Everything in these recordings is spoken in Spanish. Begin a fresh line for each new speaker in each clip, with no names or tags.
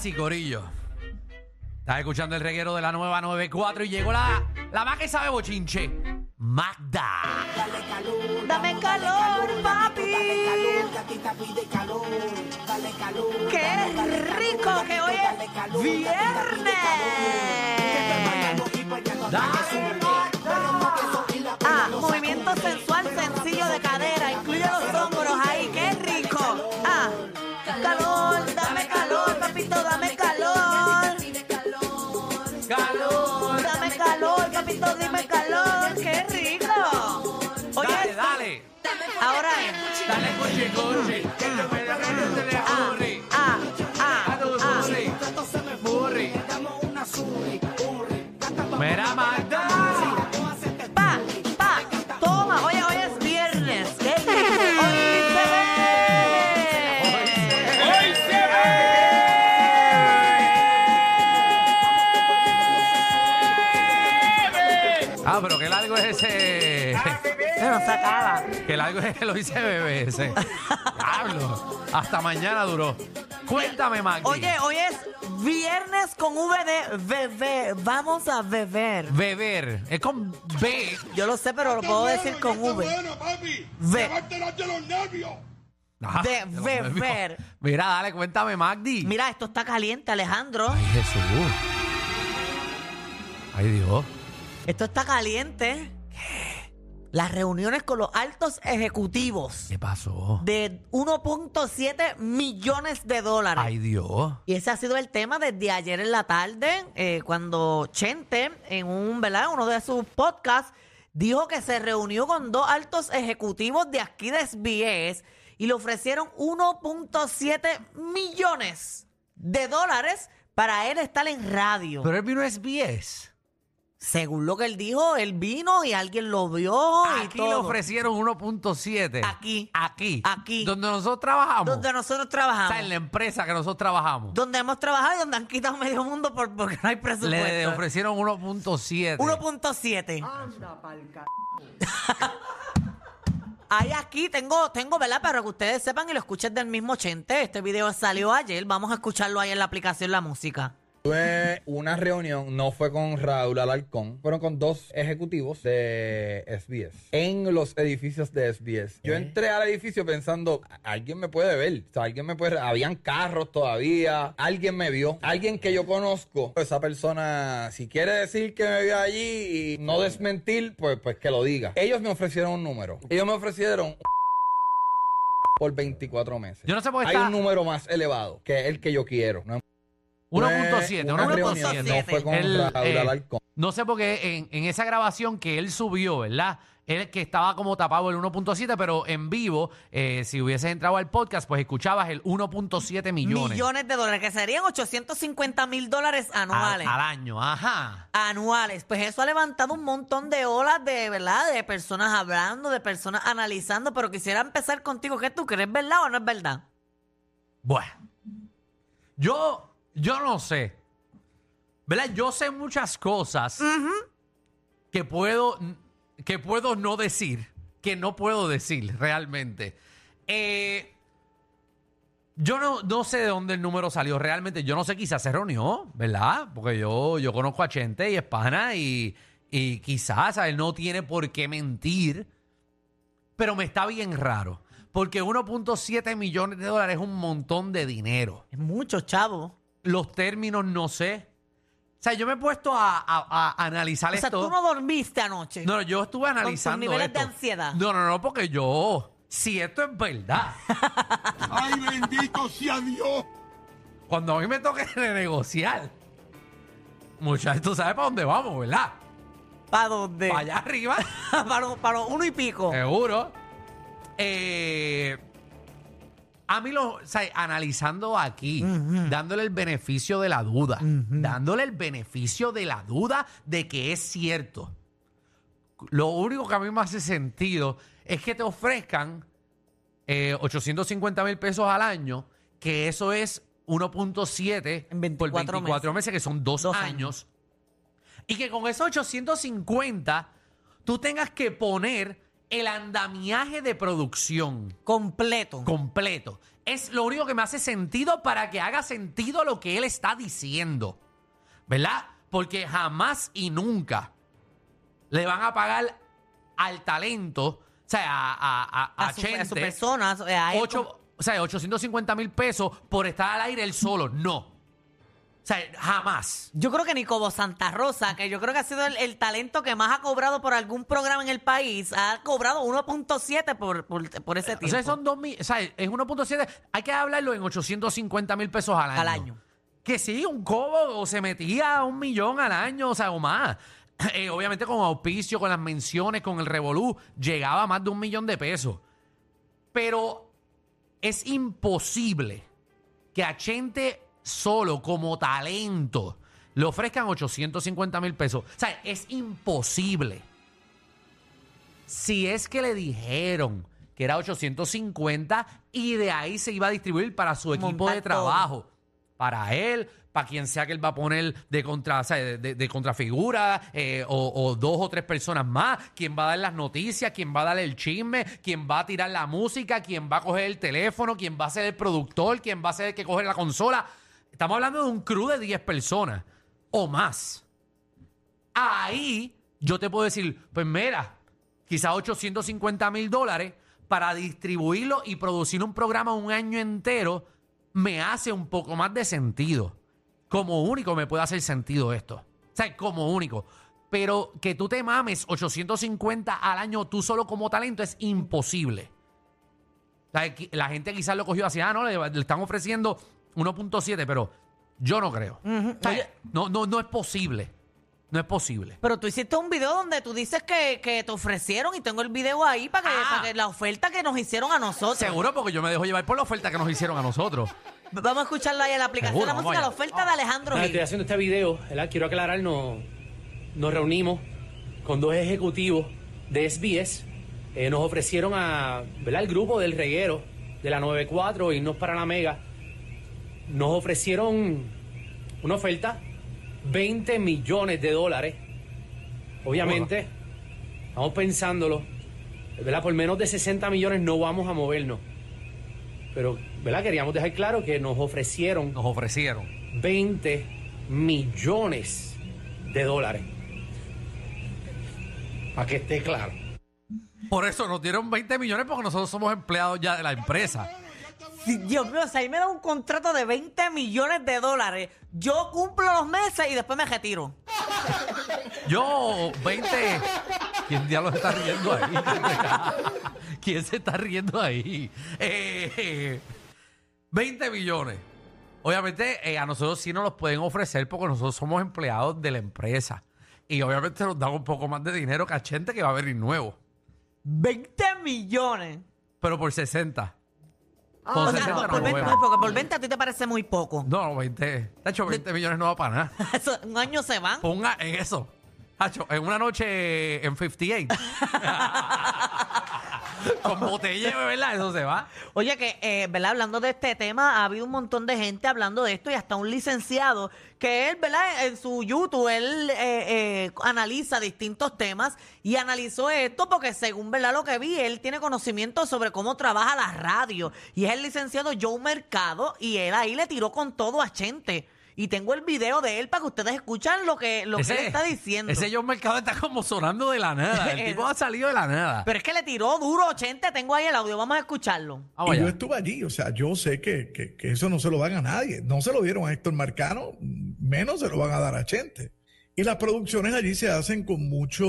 sí, Corillo. Estás escuchando el reguero de la nueva 94 y llegó la, la más que sabe bochinche, Magda.
Dame calor, papi. Qué rico que hoy es viernes. Ah, ahora es.
Dale, coche, coche. Que te me da que te le
Ah, ah, ah, ah.
Mira, Magda.
Pa, pa, toma, oye, hoy es viernes. Qué. Hoy se ve.
¡Hoy se Ah, pero qué largo es ese.
Se nos acaba.
Qué largo es el hoy se bebe ese. Diablo. Hasta mañana duró. Cuéntame, Magdi.
Oye, hoy es viernes con V de bebé. Vamos a beber.
Beber. Es con B.
Yo lo sé, pero lo puedo decir con V.
Bueno, papi.
Ve.
Se de los nervios.
Ah,
beber.
Mira, dale, cuéntame, Magdi.
Mira, esto está caliente, Alejandro.
Ay, Jesús. Ay, Dios.
Esto está caliente. Las reuniones con los altos ejecutivos
¿Qué pasó?
de 1.7 millones de dólares.
Ay, Dios.
Y ese ha sido el tema desde ayer en la tarde, eh, cuando Chente, en un, ¿verdad? uno de sus podcasts, dijo que se reunió con dos altos ejecutivos de aquí de SBS y le ofrecieron 1.7 millones de dólares para él estar en radio.
Pero él vino a SBS.
Según lo que él dijo, él vino y alguien lo vio y
Aquí le
todo.
ofrecieron 1.7.
Aquí.
Aquí.
Aquí.
Donde nosotros trabajamos.
Donde nosotros
O
trabajamos.
sea, en la empresa que nosotros trabajamos.
Donde hemos trabajado y donde han quitado medio mundo por, porque no hay presupuesto.
Le ofrecieron 1.7.
1.7. Hay aquí, tengo, tengo, ¿verdad? Para que ustedes sepan y lo escuchen del mismo Chente. Este video salió ayer. Vamos a escucharlo ahí en la aplicación La Música.
Tuve una reunión, no fue con Raúl Alarcón, fueron con dos ejecutivos de SBS en los edificios de SBS. Yo entré al edificio pensando, alguien me puede ver, o sea, alguien me puede, habían carros todavía, alguien me vio, alguien que yo conozco, esa persona, si quiere decir que me vio allí y no desmentir, pues, pues que lo diga. Ellos me ofrecieron un número, ellos me ofrecieron por 24 meses.
Yo no sé por qué
Hay
está-
un número más elevado que el que yo quiero. ¿no?
1.7.
Fue una reunión,
1.7.
No fue con
Él,
Raúl
eh,
Alarcón.
No sé por qué en, en esa grabación que él subió, ¿verdad? Él que estaba como tapado el 1.7, pero en vivo, eh, si hubieses entrado al podcast, pues escuchabas el 1.7 millones.
Millones de dólares, que serían 850 mil dólares
al,
anuales.
al año, ajá.
Anuales. Pues eso ha levantado un montón de olas de, ¿verdad? De personas hablando, de personas analizando. Pero quisiera empezar contigo. ¿Qué tú crees? ¿Verdad o no es verdad?
Bueno, yo, yo no sé. ¿Verdad? Yo sé muchas cosas que puedo, que puedo no decir, que no puedo decir realmente. Eh, yo no, no sé de dónde el número salió realmente. Yo no sé, quizás se reunió, ¿verdad? Porque yo, yo conozco a Chente y es pana y, y quizás él no tiene por qué mentir. Pero me está bien raro. Porque 1.7 millones de dólares es un montón de dinero.
Es mucho, chavo.
Los términos no sé. O sea, yo me he puesto a, a- a analizar
O sea,
esto.
tú no dormiste anoche.
No, no, yo estuve analizando
niveles
esto.
de ansiedad.
No, no, no, porque yo, si esto es verdad,
Ay, bendito sea Dios.
cuando a mí me toque negociar, muchachos, tú sabes para dónde vamos, ¿verdad?
¿Para dónde?
Para allá arriba,
para, para los uno y pico.
seguro. Eh, a mí lo, o sea, analizando aquí, dándole el beneficio de la duda, dándole el beneficio de la duda de que es cierto. Lo único que a mí me hace sentido es que te ofrezcan eh, 850 mil pesos al año, que eso es 1.7
En
por
24
24 meses. que son dos,
Dos
años. Y que con esos 850 tú tengas que poner el andamiaje de producción
Completo.
completo. es lo único que me hace sentido para que haga sentido lo que él está diciendo. ¿Verdad? Porque jamás y nunca le van a pagar al talento, o sea, a, a, a,
A, su, a su persona, a él
ocho- o sea, 850 mil pesos por estar al aire él solo. No. O sea, jamás.
Yo creo que ni como Santa Rosa, que yo creo que ha sido el, el talento que más ha cobrado por algún programa en el país, ha cobrado 1.7 por, por, por ese
O
tiempo.
sea, son dos mil, o sea, es 1.7, hay que hablarlo en 850 mil pesos al año.
Al año.
Que sí, un cobo o se metía a un millón al año, o sea, o más. Eh, obviamente con auspicio, con las menciones, con el revolú, llegaba a más de un millón de pesos. Pero es imposible que a Chente solo como talento le ofrezcan 850 mil pesos. O sea, es imposible. Si es que le dijeron que era 850 y de ahí se iba a distribuir para su equipo
Montar
de
todo.
trabajo. Para él, para quien sea que él va a poner de contra, o sea, de, de- de contrafigura, eh, o, o dos o tres personas más, quien va a dar las noticias, quien va a dar el chisme, quien va a tirar la música, quien va a coger el teléfono, quien va a ser el productor, quien va a ser el que coge la consola. Estamos hablando de un crew de 10 personas o más. Ahí yo te puedo decir, pues mira, quizás 850 mil dólares para distribuirlo y producir un programa un año entero me hace un poco más de sentido. Como único me puede hacer sentido esto. O sea, como único. Pero que tú te mames 850 al año tú solo como talento es imposible. La, gente quizás lo cogió así, ah, no, le están ofreciendo 1.7, pero yo no creo. O sea, no, no, no es posible. No es posible.
Pero tú hiciste un video donde tú dices que, que te ofrecieron y tengo el video ahí para que,
Ah.
para que la oferta que nos hicieron a nosotros.
Seguro, porque yo me dejo llevar por la oferta que nos hicieron a nosotros.
Vamos a escucharla ahí en la aplicación
Seguro,
de la
vamos
música, la
allá.
oferta de Alejandro
Nada,
Gil.
estoy haciendo este video, ¿verdad? Quiero aclarar, nos, nos reunimos con dos ejecutivos de SBS. Eh, nos ofrecieron a, ¿verdad? El grupo del reguero de la 94, irnos para la Mega. Nos ofrecieron una oferta, 20 millones de dólares. Obviamente, estamos pensándolo, ¿verdad? Por menos de 60 millones no vamos a movernos. Pero, ¿verdad? Queríamos dejar claro que nos ofrecieron
Nos ofrecieron.
20 millones de dólares. Para que esté claro.
Por eso nos dieron 20 millones porque nosotros somos empleados ya de la empresa.
Si- Dios mío, o sea, ahí me da un contrato de 20 millones de dólares. Yo cumplo los meses y después me retiro.
Yo, 20. ¿Quién diablos está riendo ahí? ¿Quién se está riendo ahí? Eh, 20 millones. Obviamente, eh, a nosotros sí nos los pueden ofrecer porque nosotros somos empleados de la empresa. Y obviamente nos dan un poco más de dinero que a gente que va a venir nuevo.
20 millones.
Pero por 60. Con
O sea,
60
por,
no
por
nos
20,
movemos.
porque por 20 a ti te parece muy poco.
No, no, 20. De hecho, 20 millones no va para nada.
Eso, un año se van.
Ponga en eso. Hacho, en una noche en 58. Con botella, ¿verdad? Eso se va.
Oye, que, eh, ¿verdad? Hablando de este tema, ha habido un montón de gente hablando de esto y hasta un licenciado que él, ¿verdad? En su YouTube, él eh, eh, analiza distintos temas y analizó esto porque según, ¿verdad? Lo que vi, él tiene conocimiento sobre cómo trabaja la radio y es el licenciado Joe Mercado y él ahí le tiró con todo a Chente. Y tengo el video de él para que ustedes escuchen lo que, lo que él está diciendo.
Ese John Mercado está como sonando de la nada. El tipo ha salido de la nada.
Pero es que le tiró duro, Chente. Tengo ahí el audio, vamos a escucharlo.
Vamos
y yo estuve allí, o sea, yo sé que, que- que eso no se lo dan a nadie. No se lo dieron a Héctor Marcano, menos se lo van a dar a Chente. Y las producciones allí se hacen con mucho,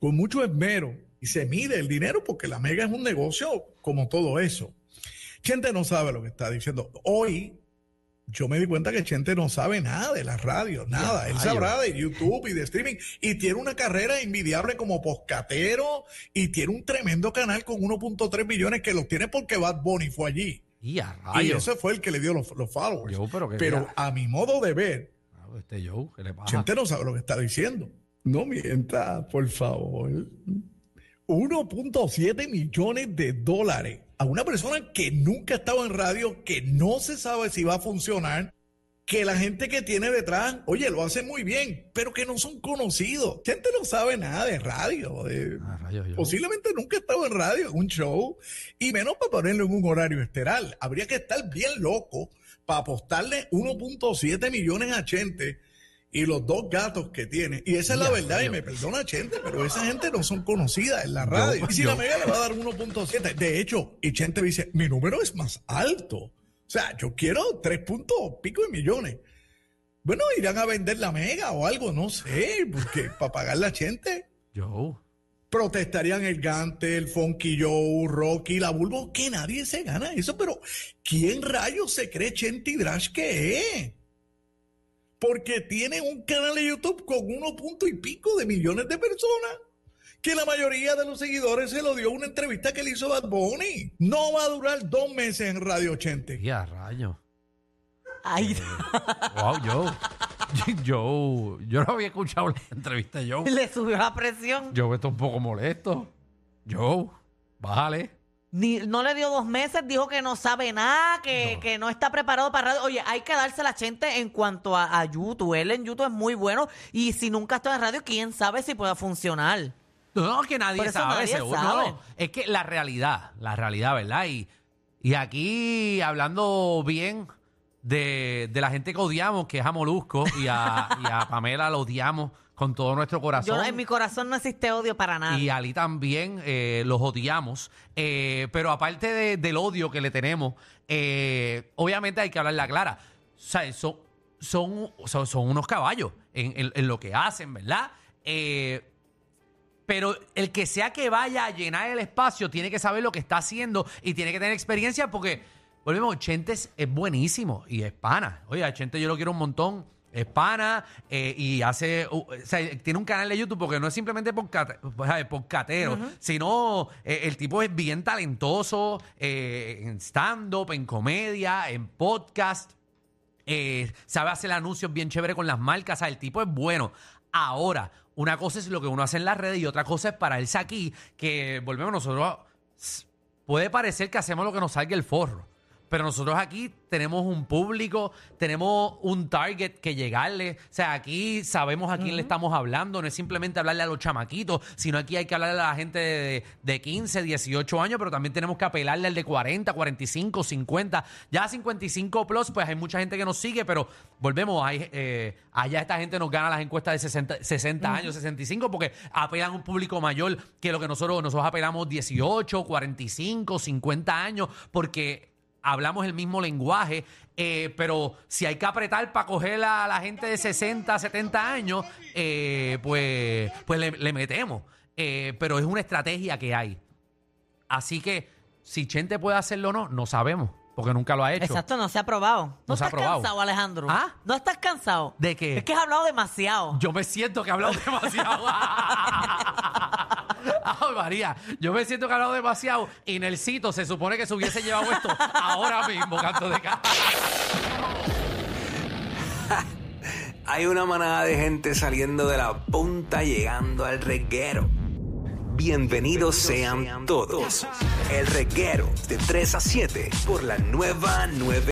con mucho esmero y se mide el dinero porque la mega es un negocio como todo eso. Chente no sabe lo que está diciendo. Hoy yo me di cuenta que Chente no sabe nada de las radios, nada. Él sabrá de YouTube y de streaming y tiene una carrera envidiable como poscatero y tiene un tremendo canal con 1.3 millones que los tiene porque Bad Bunny fue allí.
Y a
Y ese fue el que le dio los, los followers.
Yo, pero que
pero a mi modo de ver,
Ah, Este Joe, ¿qué le pasa?
Chente no sabe lo que está diciendo. No mienta, por favor. 1.7 millones de dólares a una persona que nunca ha estado en radio, que no se sabe si va a funcionar. que la gente que tiene detrás, oye, lo hace muy bien, pero que no son conocidos. Gente no sabe nada de radio. de-
Ah, rayos.
Posiblemente nunca ha estado en radio, en un show, y menos para ponerlo en un horario esteral. Habría que estar bien loco para apostarle 1.7 millones a Chente y los dos gatos que tiene. Y esa es la
Ya,
verdad, y me perdona Chente, pero esa gente no son conocidas en la radio. y si
yo-
la Mega le va a dar 1.7, de hecho, y Chente dice, mi número es más alto. O sea, yo quiero 3 puntos pico de millones. Bueno, irán a vender la Mega o algo, no sé, porque para pagar la Chente
Yo.
protestarían el Gante, el Funky Joe, Rocky, la Bulbo, que nadie se gana eso, pero ¿quién rayos se cree Chente Drash que es? Porque tiene un canal de YouTube con uno punto y pico de millones de personas, que la mayoría de los seguidores se lo dio una entrevista que le hizo Bad Bunny. No va a durar dos meses en Radio Chente.
Ya, rayo.
Ay,
Wow, yo. Yo, yo no había escuchado la entrevista de Joe.
le subió la presión.
Yo estoy un poco molesto. Joe, bájale.
Ni, no le dio dos meses, dijo que no sabe nada, que no, que no está preparado para radio. Oye, hay que darse la gente en cuanto a, a YouTube. Él en YouTube es muy bueno y si nunca está en radio, quién sabe si pueda funcionar.
No, no, que nadie sabe,
nadie
seguro.
sabe.
No, es que la realidad, la realidad, ¿verdad? Y, y aquí hablando bien de, de la gente que odiamos, que es a Molusco y a, y a Pamela la odiamos con todo nuestro corazón.
Yo, en mi corazón no existe odio para nada.
Y a Ali también eh, los odiamos. Eh, pero aparte de- del odio que le tenemos, eh, obviamente hay que hablarla clara. O sea, son, son, son, son unos caballos en, en- en lo que hacen, ¿verdad? Eh, pero el que sea que vaya a llenar el espacio tiene que saber lo que está haciendo y tiene que tener experiencia porque, volvemos, Chente es, es buenísimo y es pana. Oye, a Chente yo lo quiero un montón. Es pana eh, y hace, uh, o sea, tiene un canal de YouTube porque no es simplemente podcatero, sino eh, el tipo es bien talentoso eh, en stand-up, en comedia, en podcast eh, sabe hacer anuncios bien chévere con las marcas, o sea, el tipo es bueno. Ahora, una cosa es lo que uno hace en las redes y otra cosa es pararse aquí, que volvemos nosotros, s- puede parecer que hacemos lo que nos salga el forro, pero nosotros aquí tenemos un público, tenemos un target que llegarle, o sea, aquí sabemos a quién le estamos hablando, no es simplemente hablarle a los chamaquitos, sino aquí hay que hablarle a la gente de, de 15, 18 años, pero también tenemos que apelarle al de 40, 45, 50, ya 55 plus, pues hay mucha gente que nos sigue, pero volvemos, hay, eh, allá esta gente nos gana las encuestas de 60, 60 años, 65, porque apelan a un público mayor que lo que nosotros, nosotros apelamos 18, 45, 50 años, porque hablamos el mismo lenguaje, eh, pero si hay que apretar para coger a la gente de 60, 70 años, eh, pues, pues le, le metemos. Eh, pero es una estrategia que hay. Así que si Chente puede hacerlo o no, no sabemos, porque nunca lo ha hecho.
Exacto, no se ha probado. ¿No,
se ha
estás
probado.
cansado, Alejandro?
¿Ah?
¿No estás cansado?
¿De qué?
Es que has hablado demasiado.
Yo me siento que he hablado demasiado. María, yo me siento que he hablado demasiado y Nelsito se supone que se hubiese llevado esto ahora mismo, canto de ca-
Hay una manada de gente saliendo de la punta llegando al reguero. Bienvenidos sean todos. El reguero de 3 a 7 por la nueva 9.